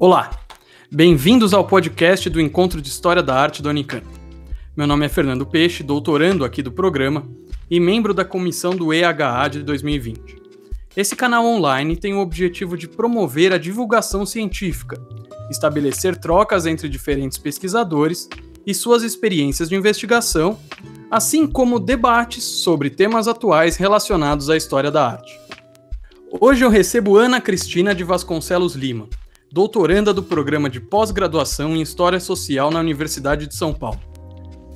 Olá, bem-vindos ao podcast do Encontro de História da Arte da Unicamp. Meu nome é Fernando Peixe, doutorando aqui do programa e membro da comissão do EHA de 2020. Esse canal online tem o objetivo de promover a divulgação científica, estabelecer trocas entre diferentes pesquisadores e suas experiências de investigação, assim como debates sobre temas atuais relacionados à história da arte. Hoje eu recebo Ana Cristina de Vasconcelos Lima, doutoranda do programa de pós-graduação em História Social na Universidade de São Paulo.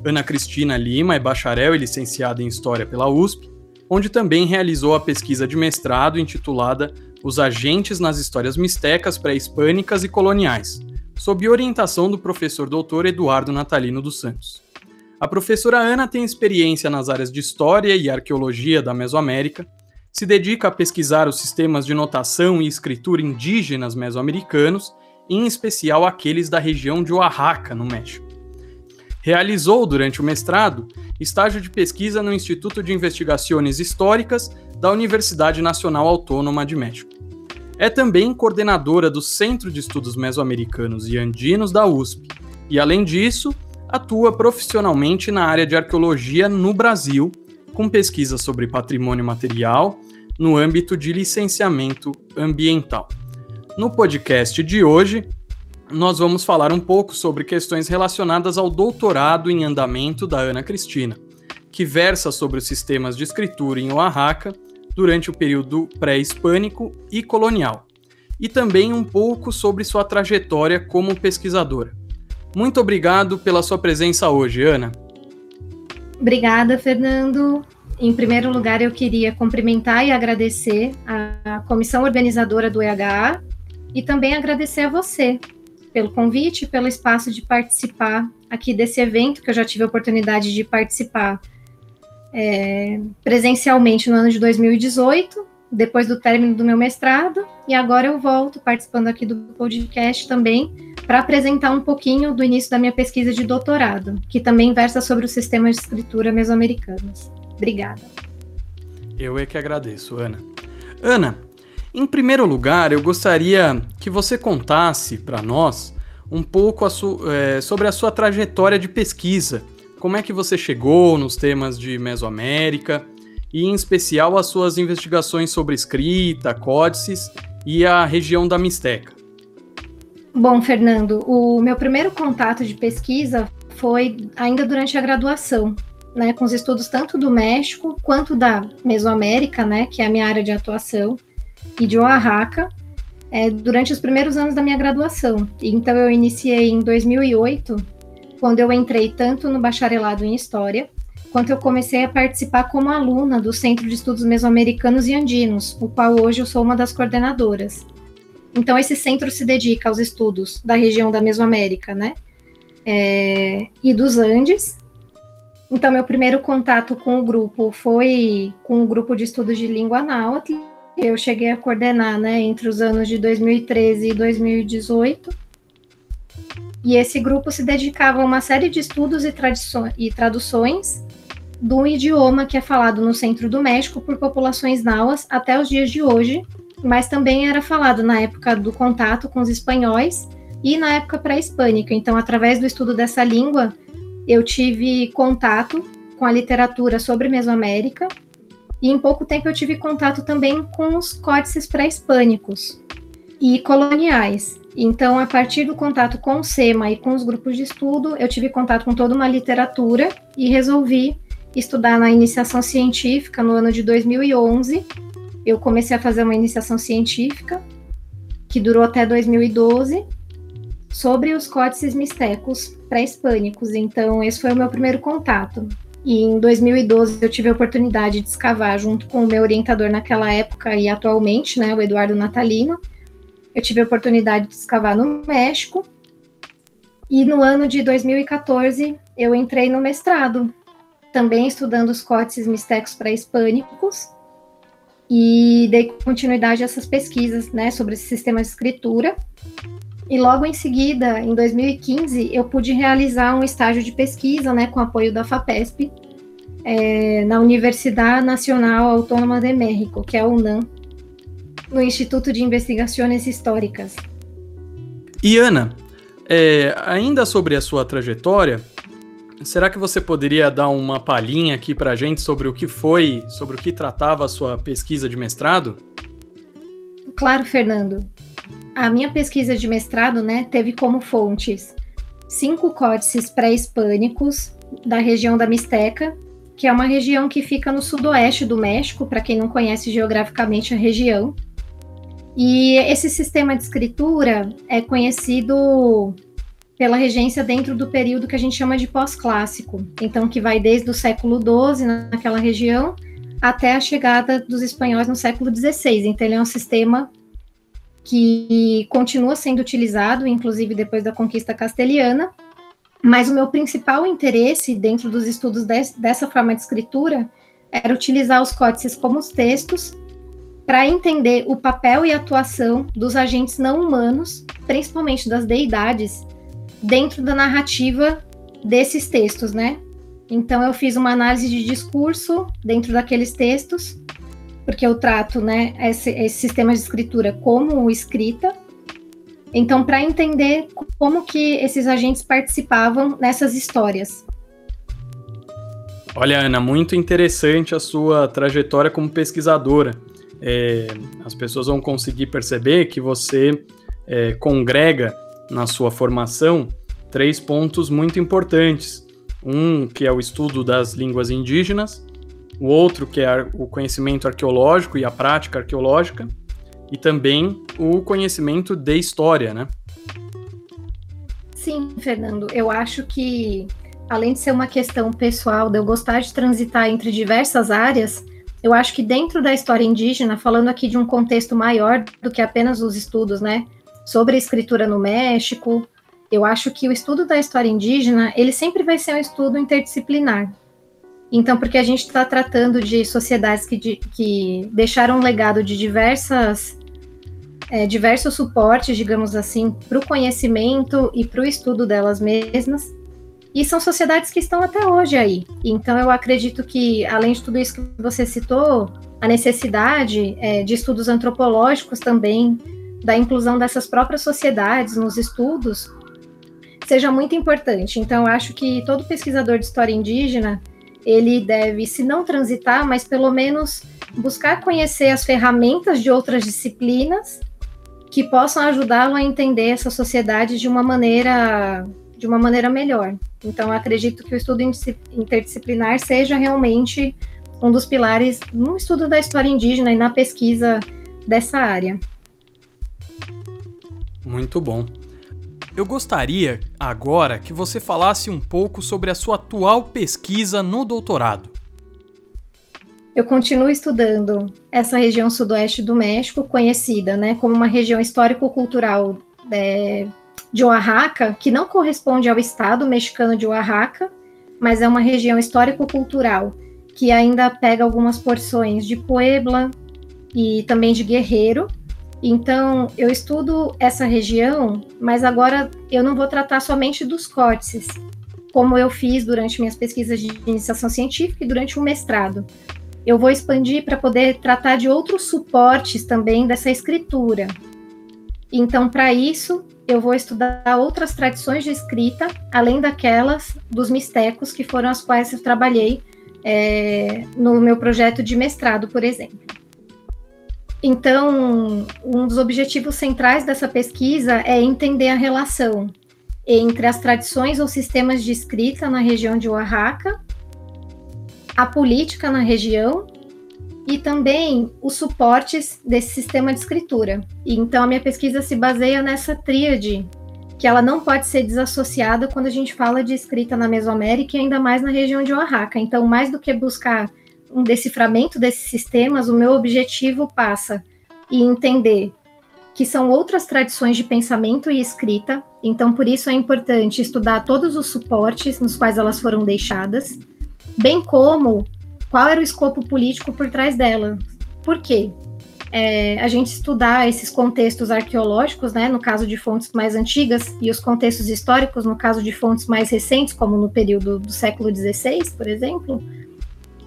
Ana Cristina Lima é bacharel e licenciada em História pela USP, onde também realizou a pesquisa de mestrado intitulada Os Agentes nas Histórias Mistecas Pré-Hispânicas e Coloniais, sob orientação do professor doutor Eduardo Natalino dos Santos. A professora Ana tem experiência nas áreas de História e Arqueologia da Mesoamérica, se dedica a pesquisar os sistemas de notação e escritura indígenas mesoamericanos, em especial aqueles da região de Oaxaca, no México. Realizou, durante o mestrado, estágio de pesquisa no Instituto de Investigações Históricas da Universidade Nacional Autônoma de México. É também coordenadora do Centro de Estudos Mesoamericanos e Andinos da USP, e, além disso, atua profissionalmente na área de arqueologia no Brasil, com pesquisa sobre patrimônio material, no âmbito de licenciamento ambiental. No podcast de hoje, nós vamos falar um pouco sobre questões relacionadas ao doutorado em andamento da Ana Cristina, que versa sobre os sistemas de escritura em Oaxaca durante o período pré-hispânico e colonial, e também um pouco sobre sua trajetória como pesquisadora. Muito obrigado pela sua presença hoje, Ana. Obrigada, Fernando. Em primeiro lugar, eu queria cumprimentar e agradecer a comissão organizadora do EHA e também agradecer a você pelo convite, pelo espaço de participar aqui desse evento, que eu já tive a oportunidade de participar é, presencialmente no ano de 2018, depois do término do meu mestrado, e agora eu volto participando aqui do podcast também para apresentar um pouquinho do início da minha pesquisa de doutorado, que também versa sobre os sistemas de escritura mesoamericanos. Obrigada. Eu é que agradeço, Ana. Ana, em primeiro lugar, eu gostaria que você contasse para nós um pouco a é, sobre a sua trajetória de pesquisa. Como é que você chegou nos temas de Mesoamérica e, em especial, as suas investigações sobre escrita, códices e a região da Mixteca? Bom, Fernando, o meu primeiro contato de pesquisa foi ainda durante a graduação, né, com os estudos tanto do México quanto da Mesoamérica, né, que é a minha área de atuação, e de Oaxaca, é, durante os primeiros anos da minha graduação. Então, eu iniciei em 2008, quando eu entrei tanto no bacharelado em História, quanto eu comecei a participar como aluna do Centro de Estudos Mesoamericanos e Andinos, o qual hoje eu sou uma das coordenadoras. Então, esse centro se dedica aos estudos da região da Mesoamérica, né? É, e dos Andes, então, meu primeiro contato com o grupo foi com o grupo de estudos de língua náhuatl. Eu cheguei a coordenar, né, entre os anos de 2013 e 2018. E esse grupo se dedicava a uma série de estudos e, e traduções do idioma que é falado no centro do México por populações náhuas até os dias de hoje, mas também era falado na época do contato com os espanhóis e na época pré-hispânica. Então, através do estudo dessa língua, eu tive contato com a literatura sobre Mesoamérica e em pouco tempo eu tive contato também com os códices pré-hispânicos e coloniais. Então, a partir do contato com o SEMA e com os grupos de estudo, eu tive contato com toda uma literatura e resolvi estudar na iniciação científica no ano de 2011. Eu comecei a fazer uma iniciação científica que durou até 2012 sobre os códices mistecos pré-hispânicos. Então, esse foi o meu primeiro contato. E em 2012 eu tive a oportunidade de escavar junto com o meu orientador naquela época e atualmente, né, o Eduardo Natalino. Eu tive a oportunidade de escavar no México. E no ano de 2014 eu entrei no mestrado, também estudando os códices mistecos pré-hispânicos. E dei continuidade a essas pesquisas, né, sobre esse sistema de escritura. E logo em seguida, em 2015, eu pude realizar um estágio de pesquisa, né, com apoio da FAPESP, é, na Universidade Nacional Autônoma de México, que é a UNAM, no Instituto de Investigações Históricas. E Ana, é, ainda sobre a sua trajetória, será que você poderia dar uma palhinha aqui para a gente sobre o que foi, sobre o que tratava a sua pesquisa de mestrado? Claro, Fernando. A minha pesquisa de mestrado, né, teve como fontes cinco códices pré-hispânicos da região da Mixteca, que é uma região que fica no sudoeste do México, para quem não conhece geograficamente a região. E esse sistema de escritura é conhecido pela regência dentro do período que a gente chama de pós-clássico, então que vai desde o século XII naquela região até a chegada dos espanhóis no século XVI. Então ele é um sistema que continua sendo utilizado, inclusive depois da conquista castelhana, mas o meu principal interesse dentro dos estudos de, dessa forma de escritura era utilizar os códices como os textos para entender o papel e atuação dos agentes não humanos, principalmente das deidades, dentro da narrativa desses textos, né? Então eu fiz uma análise de discurso dentro daqueles textos, porque eu trato, né, esse, esse sistema de escritura como escrita, então, para entender como que esses agentes participavam nessas histórias. Olha, Ana, muito interessante a sua trajetória como pesquisadora. É, as pessoas vão conseguir perceber que você é, congrega na sua formação três pontos muito importantes. Um que é o estudo das línguas indígenas, o outro que é o conhecimento arqueológico e a prática arqueológica, e também o conhecimento de história, né? Sim, Fernando. Eu acho que, além de ser uma questão pessoal, de eu gostar de transitar entre diversas áreas, eu acho que dentro da história indígena, falando aqui de um contexto maior do que apenas os estudos, né, sobre a escritura no México, eu acho que o estudo da história indígena, ele sempre vai ser um estudo interdisciplinar. Então, porque a gente está tratando de sociedades que, de, que deixaram um legado de diversas, é, diversos suportes, digamos assim, para o conhecimento e para o estudo delas mesmas. E são sociedades que estão até hoje aí. Então, eu acredito que, além de tudo isso que você citou, a necessidade é, de estudos antropológicos também, da inclusão dessas próprias sociedades nos estudos, seja muito importante. Então, acho que todo pesquisador de história indígena ele deve, se não transitar, mas pelo menos buscar conhecer as ferramentas de outras disciplinas que possam ajudá-lo a entender essa sociedade de uma maneira de uma maneira melhor. Então, acredito que o estudo interdisciplinar seja realmente um dos pilares no estudo da história indígena e na pesquisa dessa área. Muito bom. Eu gostaria agora que você falasse um pouco sobre a sua atual pesquisa no doutorado. Eu continuo estudando essa região sudoeste do México, conhecida né, como uma região histórico-cultural é, de Oaxaca, que não corresponde ao estado mexicano de Oaxaca, mas é uma região histórico-cultural que ainda pega algumas porções de Puebla e também de Guerreiro, então, eu estudo essa região, mas agora eu não vou tratar somente dos córtices, como eu fiz durante minhas pesquisas de iniciação científica e durante o mestrado. Eu vou expandir para poder tratar de outros suportes também dessa escritura. Então, para isso, eu vou estudar outras tradições de escrita, além daquelas dos mistecos, que foram as quais eu trabalhei é, no meu projeto de mestrado, por exemplo. Então, um dos objetivos centrais dessa pesquisa é entender a relação entre as tradições ou sistemas de escrita na região de Oaxaca, a política na região e também os suportes desse sistema de escritura. Então, a minha pesquisa se baseia nessa tríade, que ela não pode ser desassociada quando a gente fala de escrita na Mesoamérica e ainda mais na região de Oaxaca. Então, mais do que buscar um deciframento desses sistemas, o meu objetivo passa em entender que são outras tradições de pensamento e escrita, então por isso é importante estudar todos os suportes nos quais elas foram deixadas, bem como qual era o escopo político por trás dela. Por quê? É, a gente estudar esses contextos arqueológicos, né, no caso de fontes mais antigas, e os contextos históricos, no caso de fontes mais recentes, como no período do século XVI, por exemplo,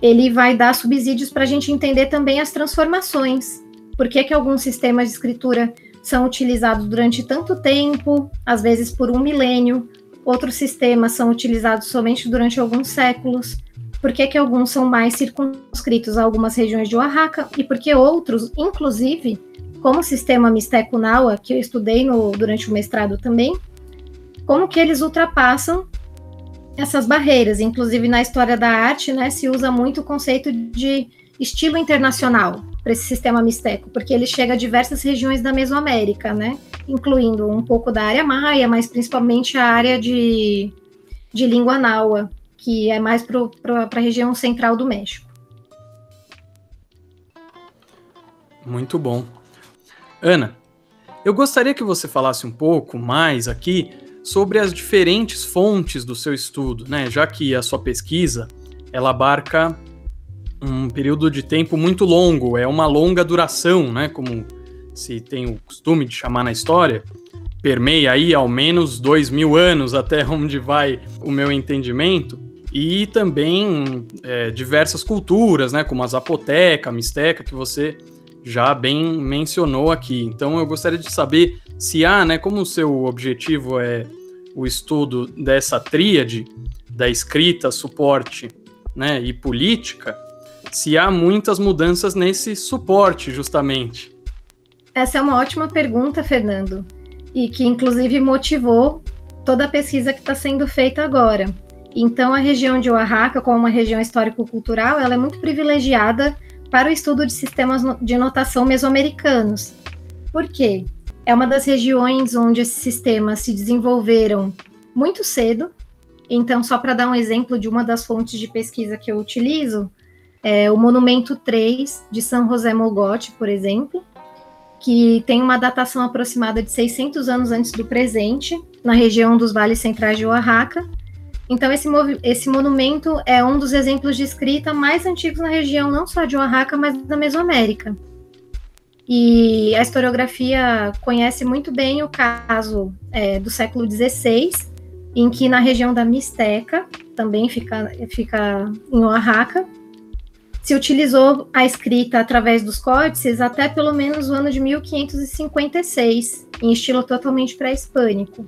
ele vai dar subsídios para a gente entender também as transformações. Por que, que alguns sistemas de escritura são utilizados durante tanto tempo, às vezes por um milênio, outros sistemas são utilizados somente durante alguns séculos, por que, que alguns são mais circunscritos a algumas regiões de Oaxaca e por que outros, inclusive, como o sistema Mixteco-Naua, que eu estudei no, durante o mestrado também, como que eles ultrapassam essas barreiras. Inclusive, na história da arte, né, se usa muito o conceito de estilo internacional para esse sistema Mixteco, porque ele chega a diversas regiões da Mesoamérica, né, incluindo um pouco da área maia, mas principalmente a área de, de língua náua, que é mais para a região central do México. Muito bom. Ana, eu gostaria que você falasse um pouco mais aqui sobre as diferentes fontes do seu estudo, né? Já que a sua pesquisa ela abarca um período de tempo muito longo, é uma longa duração, né? Como se tem o costume de chamar na história, permeia aí ao menos dois mil anos até onde vai o meu entendimento e também é, diversas culturas, né? Como a Zapoteca, a Mixteca, que você já bem mencionou aqui. Então eu gostaria de saber se há, né, como o seu objetivo é o estudo dessa tríade da escrita, suporte, né, e política, se há muitas mudanças nesse suporte, justamente. Essa é uma ótima pergunta, Fernando, e que inclusive motivou toda a pesquisa que está sendo feita agora. Então, a região de Oaxaca, como uma região histórico-cultural, ela é muito privilegiada para o estudo de sistemas de notação mesoamericanos. Por quê? É uma das regiões onde esses sistemas se desenvolveram muito cedo. Então, só para dar um exemplo de uma das fontes de pesquisa que eu utilizo, é o Monumento 3 de São José Mogote, por exemplo, que tem uma datação aproximada de 600 anos antes do presente, na região dos vales centrais de Oaxaca, então, esse, esse monumento é um dos exemplos de escrita mais antigos na região, não só de Oaxaca, mas da Mesoamérica. E a historiografia conhece muito bem o caso é, do século XVI, em que na região da Mixteca, também fica, fica em Oaxaca, se utilizou a escrita através dos códices até pelo menos o ano de 1556, em estilo totalmente pré-hispânico.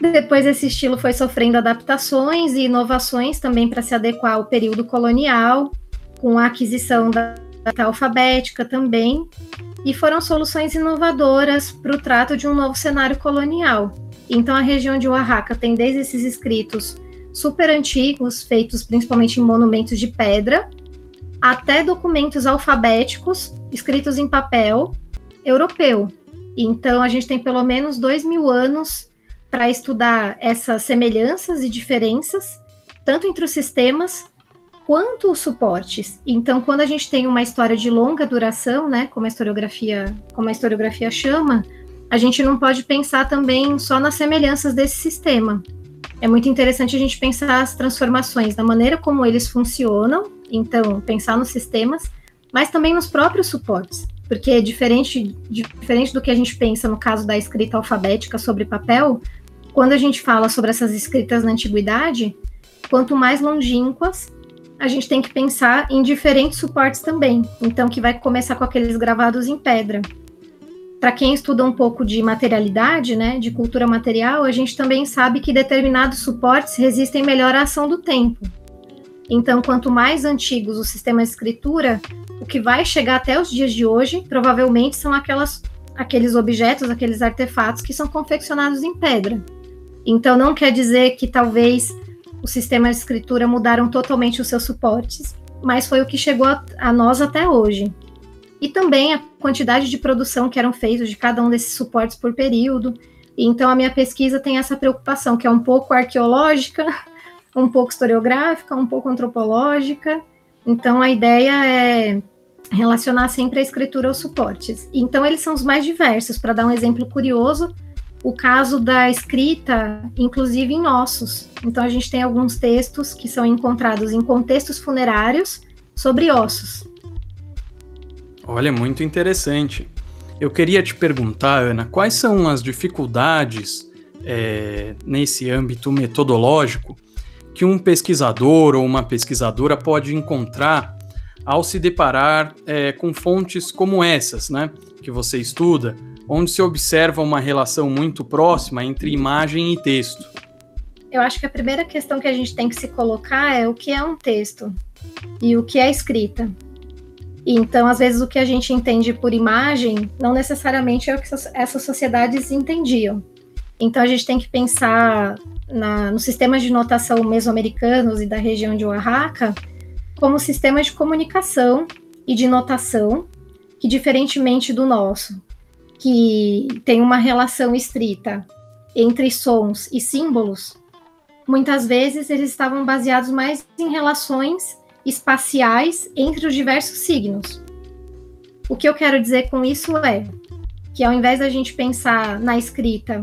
Depois esse estilo foi sofrendo adaptações e inovações também para se adequar ao período colonial, com a aquisição da alfabética também, e foram soluções inovadoras para o trato de um novo cenário colonial. Então a região de Oaxaca tem desde esses escritos super antigos, feitos principalmente em monumentos de pedra, até documentos alfabéticos escritos em papel europeu. Então a gente tem pelo menos dois mil anos para estudar essas semelhanças e diferenças, tanto entre os sistemas quanto os suportes. Então, quando a gente tem uma história de longa duração, né, como a historiografia, como a historiografia chama, a gente não pode pensar também só nas semelhanças desse sistema. É muito interessante a gente pensar as transformações da maneira como eles funcionam, então pensar nos sistemas, mas também nos próprios suportes, porque diferente, diferente do que a gente pensa no caso da escrita alfabética sobre papel, quando a gente fala sobre essas escritas na antiguidade, quanto mais longínquas, a gente tem que pensar em diferentes suportes também. Então, que vai começar com aqueles gravados em pedra. Para quem estuda um pouco de materialidade, né, de cultura material, a gente também sabe que determinados suportes resistem melhor à ação do tempo. Então, quanto mais antigos o sistema de escritura, o que vai chegar até os dias de hoje, provavelmente são aquelas, aqueles objetos, aqueles artefatos que são confeccionados em pedra. Então, não quer dizer que talvez os sistemas de escritura mudaram totalmente os seus suportes, mas foi o que chegou a, a nós até hoje. E também a quantidade de produção que eram feitos de cada um desses suportes por período. Então, a minha pesquisa tem essa preocupação, que é um pouco arqueológica, um pouco historiográfica, um pouco antropológica. Então, a ideia é relacionar sempre a escritura aos suportes. Então, eles são os mais diversos. Para dar um exemplo curioso, o caso da escrita, inclusive em ossos. Então, a gente tem alguns textos que são encontrados em contextos funerários sobre ossos. Olha, muito interessante. Eu queria te perguntar, Ana, quais são as dificuldades é, nesse âmbito metodológico que um pesquisador ou uma pesquisadora pode encontrar ao se deparar é, com fontes como essas, né, que você estuda, onde se observa uma relação muito próxima entre imagem e texto? Eu acho que a primeira questão que a gente tem que se colocar é o que é um texto e o que é escrita. Então, às vezes, o que a gente entende por imagem não necessariamente é o que essas sociedades entendiam. Então, a gente tem que pensar na, nos sistemas de notação mesoamericanos e da região de Oaxaca como sistemas de comunicação e de notação que, diferentemente do nosso, que tem uma relação estrita entre sons e símbolos, muitas vezes eles estavam baseados mais em relações espaciais entre os diversos signos. O que eu quero dizer com isso é que ao invés da gente pensar na escrita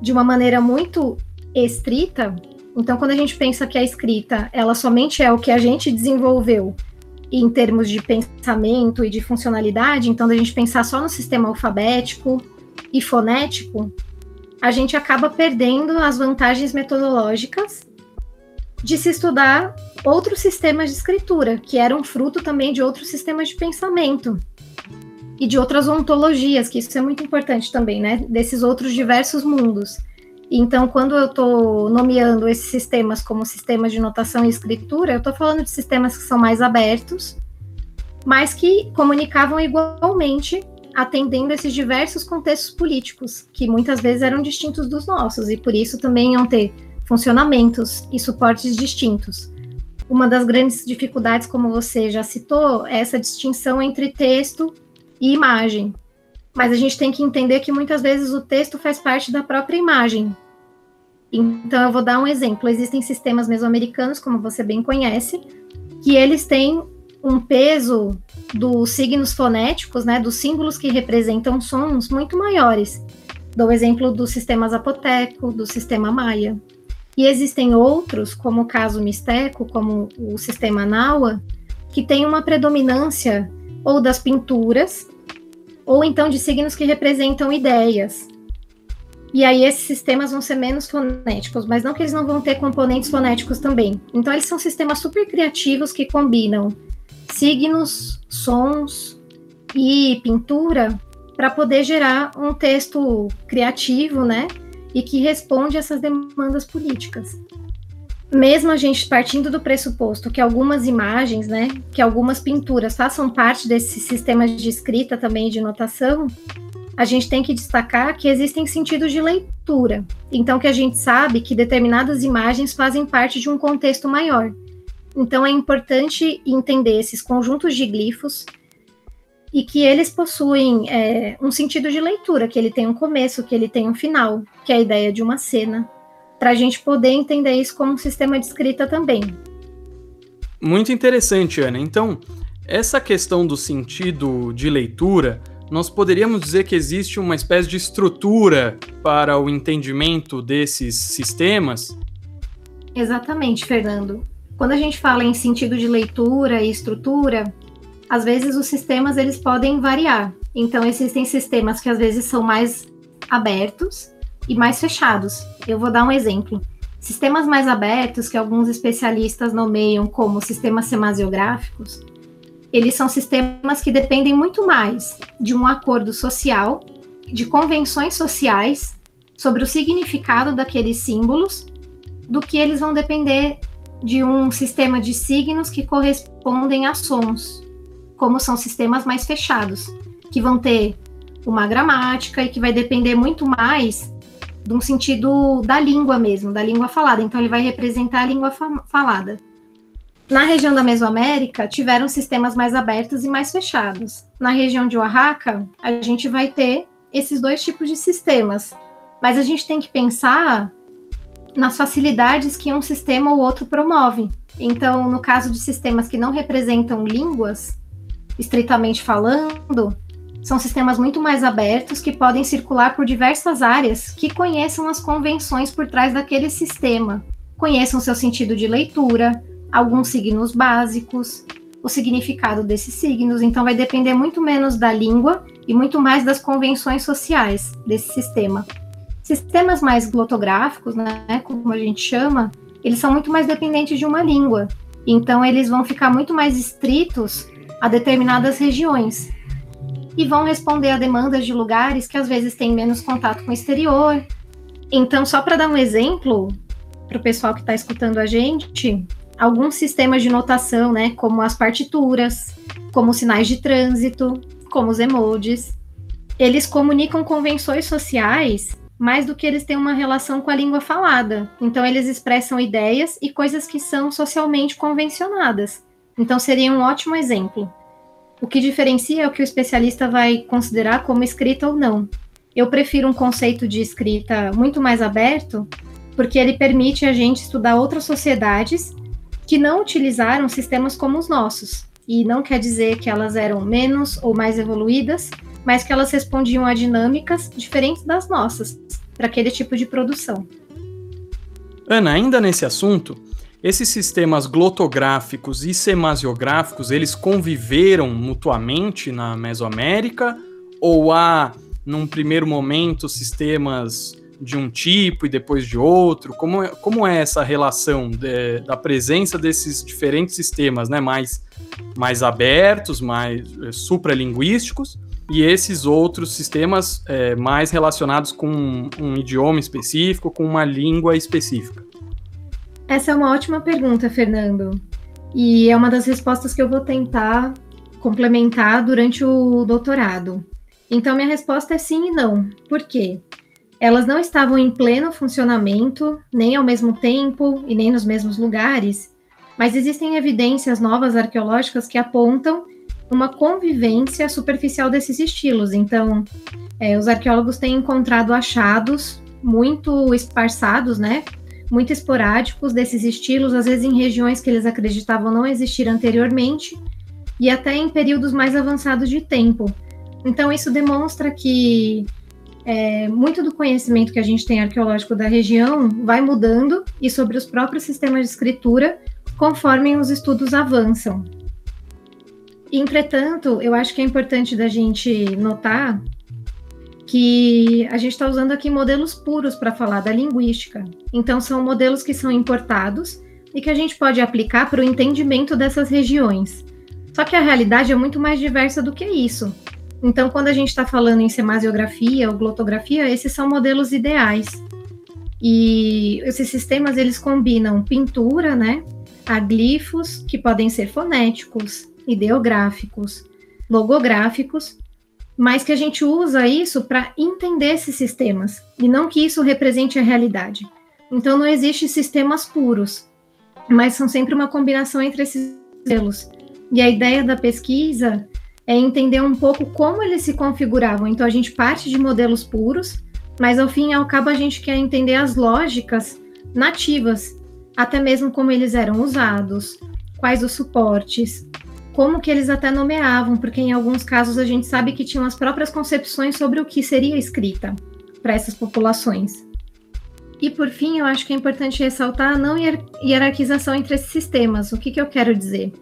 de uma maneira muito estrita, então quando a gente pensa que a escrita, ela somente é o que a gente desenvolveu em termos de pensamento e de funcionalidade, então, da gente pensar só no sistema alfabético e fonético, a gente acaba perdendo as vantagens metodológicas de se estudar outros sistemas de escritura, que eram fruto também de outros sistemas de pensamento e de outras ontologias, que isso é muito importante também, né? Desses outros diversos mundos. Então, quando eu estou nomeando esses sistemas como sistemas de notação e escritura, eu estou falando de sistemas que são mais abertos, mas que comunicavam igualmente, atendendo esses diversos contextos políticos, que muitas vezes eram distintos dos nossos, e por isso também iam ter funcionamentos e suportes distintos. Uma das grandes dificuldades, como você já citou, é essa distinção entre texto e imagem. Mas a gente tem que entender que muitas vezes o texto faz parte da própria imagem. Então, eu vou dar um exemplo. Existem sistemas mesoamericanos, como você bem conhece, que eles têm um peso dos signos fonéticos, né, dos símbolos que representam sons muito maiores. Dou exemplo do sistema zapoteco, do sistema maia. E existem outros, como o caso misteco, como o sistema naua, que tem uma predominância ou das pinturas ou então de signos que representam ideias. E aí esses sistemas vão ser menos fonéticos, mas não que eles não vão ter componentes fonéticos também. Então eles são sistemas super criativos que combinam signos, sons e pintura para poder gerar um texto criativo, né? E que responde essas demandas políticas mesmo a gente partindo do pressuposto que algumas imagens, né, que algumas pinturas façam parte desses sistemas de escrita também de notação, a gente tem que destacar que existem sentidos de leitura. Então, que a gente sabe que determinadas imagens fazem parte de um contexto maior. Então, é importante entender esses conjuntos de glifos e que eles possuem é, um sentido de leitura, que ele tem um começo, que ele tem um final, que é a ideia de uma cena, para a gente poder entender isso como um sistema de escrita também. Muito interessante, Ana. Então, essa questão do sentido de leitura, nós poderíamos dizer que existe uma espécie de estrutura para o entendimento desses sistemas? Exatamente, Fernando. Quando a gente fala em sentido de leitura e estrutura, às vezes os sistemas eles podem variar. Então existem sistemas que às vezes são mais abertos e mais fechados. Eu vou dar um exemplo. Sistemas mais abertos, que alguns especialistas nomeiam como sistemas semasiográficos, eles são sistemas que dependem muito mais de um acordo social, de convenções sociais sobre o significado daqueles símbolos, do que eles vão depender de um sistema de signos que correspondem a sons, como são sistemas mais fechados, que vão ter uma gramática e que vai depender muito mais de um sentido da língua mesmo, da língua falada. Então, ele vai representar a língua fa falada. Na região da Mesoamérica, tiveram sistemas mais abertos e mais fechados. Na região de Oaxaca, a gente vai ter esses dois tipos de sistemas. Mas a gente tem que pensar nas facilidades que um sistema ou outro promove. Então, no caso de sistemas que não representam línguas, estritamente falando, são sistemas muito mais abertos que podem circular por diversas áreas que conheçam as convenções por trás daquele sistema, conheçam seu sentido de leitura, alguns signos básicos, o significado desses signos, então vai depender muito menos da língua e muito mais das convenções sociais desse sistema. Sistemas mais glotográficos, né, como a gente chama, eles são muito mais dependentes de uma língua, então eles vão ficar muito mais estritos a determinadas regiões. E vão responder a demandas de lugares que às vezes têm menos contato com o exterior. Então, só para dar um exemplo para o pessoal que está escutando a gente, alguns sistemas de notação, né, como as partituras, como sinais de trânsito, como os emojis, eles comunicam convenções sociais mais do que eles têm uma relação com a língua falada. Então, eles expressam ideias e coisas que são socialmente convencionadas. Então, seria um ótimo exemplo. O que diferencia é o que o especialista vai considerar como escrita ou não. Eu prefiro um conceito de escrita muito mais aberto, porque ele permite a gente estudar outras sociedades que não utilizaram sistemas como os nossos. E não quer dizer que elas eram menos ou mais evoluídas, mas que elas respondiam a dinâmicas diferentes das nossas, para aquele tipo de produção. Ana, ainda nesse assunto, esses sistemas glotográficos e semasiográficos, eles conviveram mutuamente na Mesoamérica? Ou há, num primeiro momento, sistemas de um tipo e depois de outro? Como é, como é essa relação de, da presença desses diferentes sistemas, né? Mais, mais abertos, mais é, supralinguísticos, e esses outros sistemas é, mais relacionados com um idioma específico, com uma língua específica? Essa é uma ótima pergunta, Fernando. E é uma das respostas que eu vou tentar complementar durante o doutorado. Então, minha resposta é sim e não. Por quê? Elas não estavam em pleno funcionamento, nem ao mesmo tempo e nem nos mesmos lugares, mas existem evidências novas arqueológicas que apontam uma convivência superficial desses estilos. Então, é, os arqueólogos têm encontrado achados muito esparçados, né, muito esporádicos desses estilos, às vezes em regiões que eles acreditavam não existir anteriormente, e até em períodos mais avançados de tempo. Então, isso demonstra que é, muito do conhecimento que a gente tem arqueológico da região vai mudando e sobre os próprios sistemas de escritura conforme os estudos avançam. Entretanto, eu acho que é importante da gente notar que a gente está usando aqui modelos puros para falar da linguística. Então, são modelos que são importados e que a gente pode aplicar para o entendimento dessas regiões. Só que a realidade é muito mais diversa do que isso. Então, quando a gente está falando em semasiografia ou glotografia, esses são modelos ideais. E esses sistemas eles combinam pintura, né, a glifos que podem ser fonéticos, ideográficos, logográficos mas que a gente usa isso para entender esses sistemas e não que isso represente a realidade. Então não existe sistemas puros, mas são sempre uma combinação entre esses modelos. E a ideia da pesquisa é entender um pouco como eles se configuravam. Então a gente parte de modelos puros, mas ao fim e ao cabo a gente quer entender as lógicas nativas, até mesmo como eles eram usados, quais os suportes, como que eles até nomeavam, porque em alguns casos a gente sabe que tinham as próprias concepções sobre o que seria escrita para essas populações. E por fim, eu acho que é importante ressaltar a não hierarquização entre esses sistemas. O que, que eu quero dizer?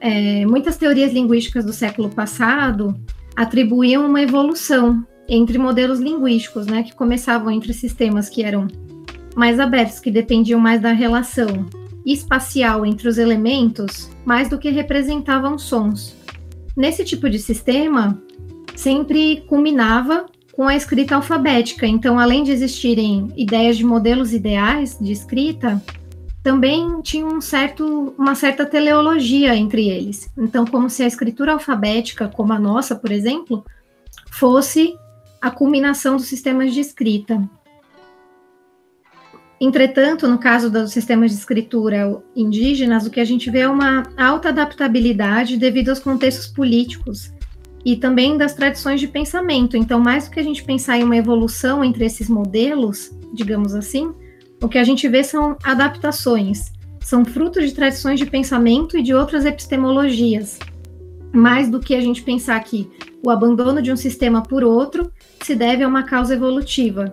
É, muitas teorias linguísticas do século passado atribuíam uma evolução entre modelos linguísticos, né, que começavam entre sistemas que eram mais abertos, que dependiam mais da relação espacial entre os elementos mais do que representavam sons. Nesse tipo de sistema, sempre culminava com a escrita alfabética. Então, além de existirem ideias de modelos ideais de escrita, também tinha um certo, uma certa teleologia entre eles. Então, como se a escritura alfabética, como a nossa, por exemplo, fosse a culminação dos sistemas de escrita. Entretanto, no caso dos sistemas de escritura indígenas, o que a gente vê é uma alta adaptabilidade devido aos contextos políticos e também das tradições de pensamento. Então, mais do que a gente pensar em uma evolução entre esses modelos, digamos assim, o que a gente vê são adaptações, são frutos de tradições de pensamento e de outras epistemologias. Mais do que a gente pensar que o abandono de um sistema por outro se deve a uma causa evolutiva.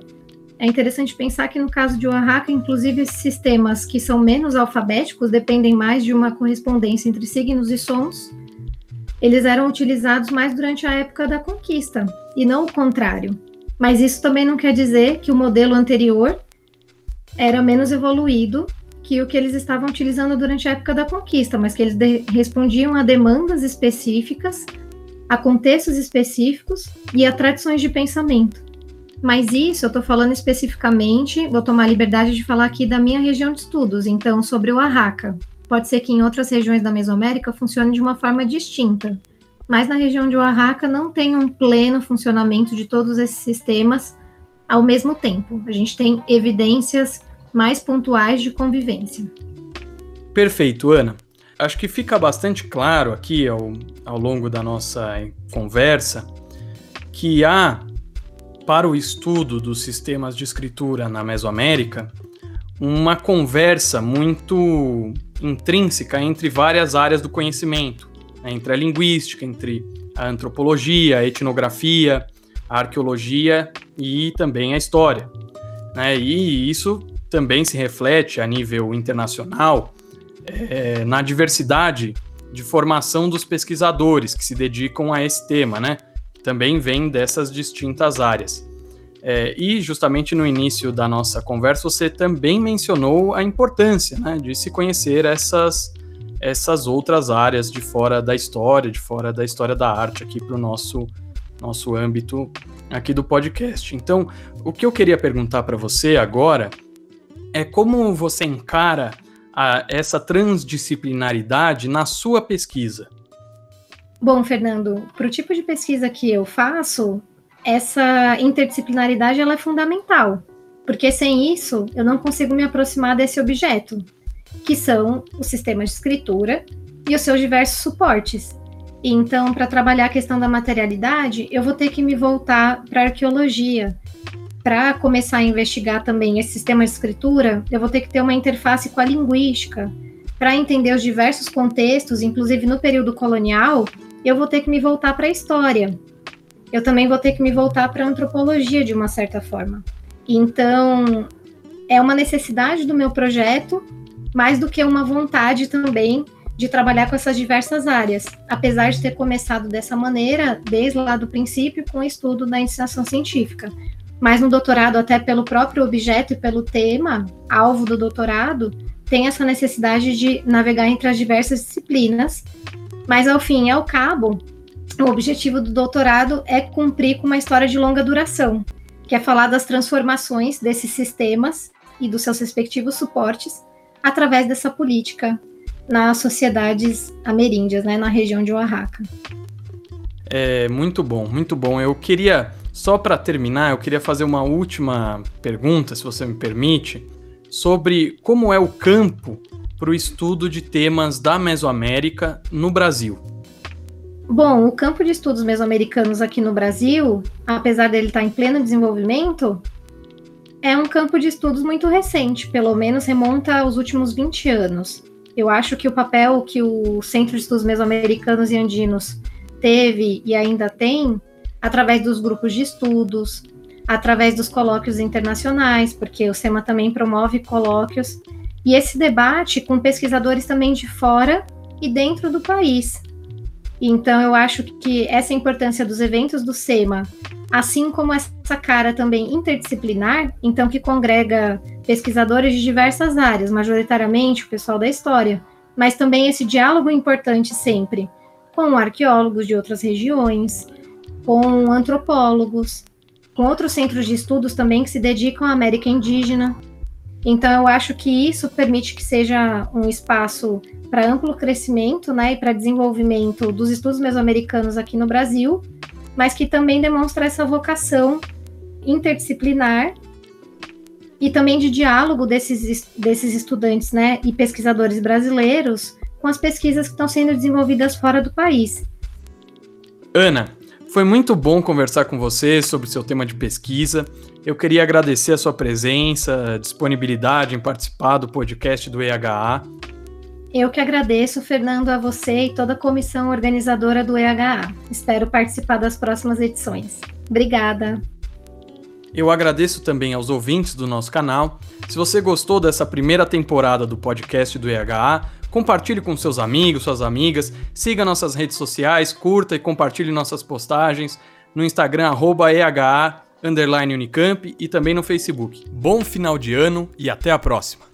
É interessante pensar que no caso de Oaxaca, inclusive sistemas que são menos alfabéticos dependem mais de uma correspondência entre signos e sons. Eles eram utilizados mais durante a época da conquista e não o contrário. Mas isso também não quer dizer que o modelo anterior era menos evoluído que o que eles estavam utilizando durante a época da conquista, mas que eles respondiam a demandas específicas a contextos específicos e a tradições de pensamento. Mas isso eu estou falando especificamente, vou tomar a liberdade de falar aqui da minha região de estudos, então sobre o Oaxaca. Pode ser que em outras regiões da Mesoamérica funcione de uma forma distinta, mas na região de Oaxaca não tem um pleno funcionamento de todos esses sistemas ao mesmo tempo. A gente tem evidências mais pontuais de convivência. Perfeito, Ana acho que fica bastante claro aqui ao, ao longo da nossa conversa que há, para o estudo dos sistemas de escritura na Mesoamérica, uma conversa muito intrínseca entre várias áreas do conhecimento, né, entre a linguística, entre a antropologia, a etnografia, a arqueologia e também a história. Né, e isso também se reflete a nível internacional é, na diversidade de formação dos pesquisadores que se dedicam a esse tema, né? Também vem dessas distintas áreas. É, e justamente no início da nossa conversa você também mencionou a importância né, de se conhecer essas, essas outras áreas de fora da história, de fora da história da arte aqui para o nosso, nosso âmbito aqui do podcast. Então, o que eu queria perguntar para você agora é como você encara a, essa transdisciplinaridade na sua pesquisa? Bom, Fernando, para o tipo de pesquisa que eu faço, essa interdisciplinaridade ela é fundamental, porque sem isso eu não consigo me aproximar desse objeto, que são os sistemas de escritura e os seus diversos suportes. Então, para trabalhar a questão da materialidade, eu vou ter que me voltar para a arqueologia, para começar a investigar também esse sistema de escritura, eu vou ter que ter uma interface com a linguística. Para entender os diversos contextos, inclusive no período colonial, eu vou ter que me voltar para a história. Eu também vou ter que me voltar para a antropologia de uma certa forma. Então, é uma necessidade do meu projeto, mais do que uma vontade também de trabalhar com essas diversas áreas, apesar de ter começado dessa maneira desde lá do princípio com o estudo da iniciação científica mas no doutorado, até pelo próprio objeto e pelo tema, alvo do doutorado, tem essa necessidade de navegar entre as diversas disciplinas, mas ao fim e ao cabo, o objetivo do doutorado é cumprir com uma história de longa duração, que é falar das transformações desses sistemas e dos seus respectivos suportes através dessa política nas sociedades ameríndias, né, na região de Oaxaca. É muito bom, muito bom. Eu queria só para terminar, eu queria fazer uma última pergunta, se você me permite, sobre como é o campo para o estudo de temas da Mesoamérica no Brasil. Bom, o campo de estudos mesoamericanos aqui no Brasil, apesar dele estar em pleno desenvolvimento, é um campo de estudos muito recente, pelo menos remonta aos últimos 20 anos. Eu acho que o papel que o Centro de Estudos Mesoamericanos e Andinos teve e ainda tem através dos grupos de estudos, através dos colóquios internacionais, porque o SEMA também promove colóquios, e esse debate com pesquisadores também de fora e dentro do país. Então, eu acho que essa importância dos eventos do SEMA, assim como essa cara também interdisciplinar, então que congrega pesquisadores de diversas áreas, majoritariamente o pessoal da história, mas também esse diálogo importante sempre com arqueólogos de outras regiões, com antropólogos, com outros centros de estudos também que se dedicam à América indígena. Então, eu acho que isso permite que seja um espaço para amplo crescimento né, e para desenvolvimento dos estudos mesoamericanos aqui no Brasil, mas que também demonstra essa vocação interdisciplinar e também de diálogo desses, desses estudantes né, e pesquisadores brasileiros com as pesquisas que estão sendo desenvolvidas fora do país. Ana, foi muito bom conversar com você sobre seu tema de pesquisa. Eu queria agradecer a sua presença, a disponibilidade em participar do podcast do EHA. Eu que agradeço, Fernando, a você e toda a comissão organizadora do EHA. Espero participar das próximas edições. Obrigada. Eu agradeço também aos ouvintes do nosso canal. Se você gostou dessa primeira temporada do podcast do EHA, compartilhe com seus amigos, suas amigas, siga nossas redes sociais, curta e compartilhe nossas postagens no Instagram, arroba EHA, underline Unicamp e também no Facebook. Bom final de ano e até a próxima!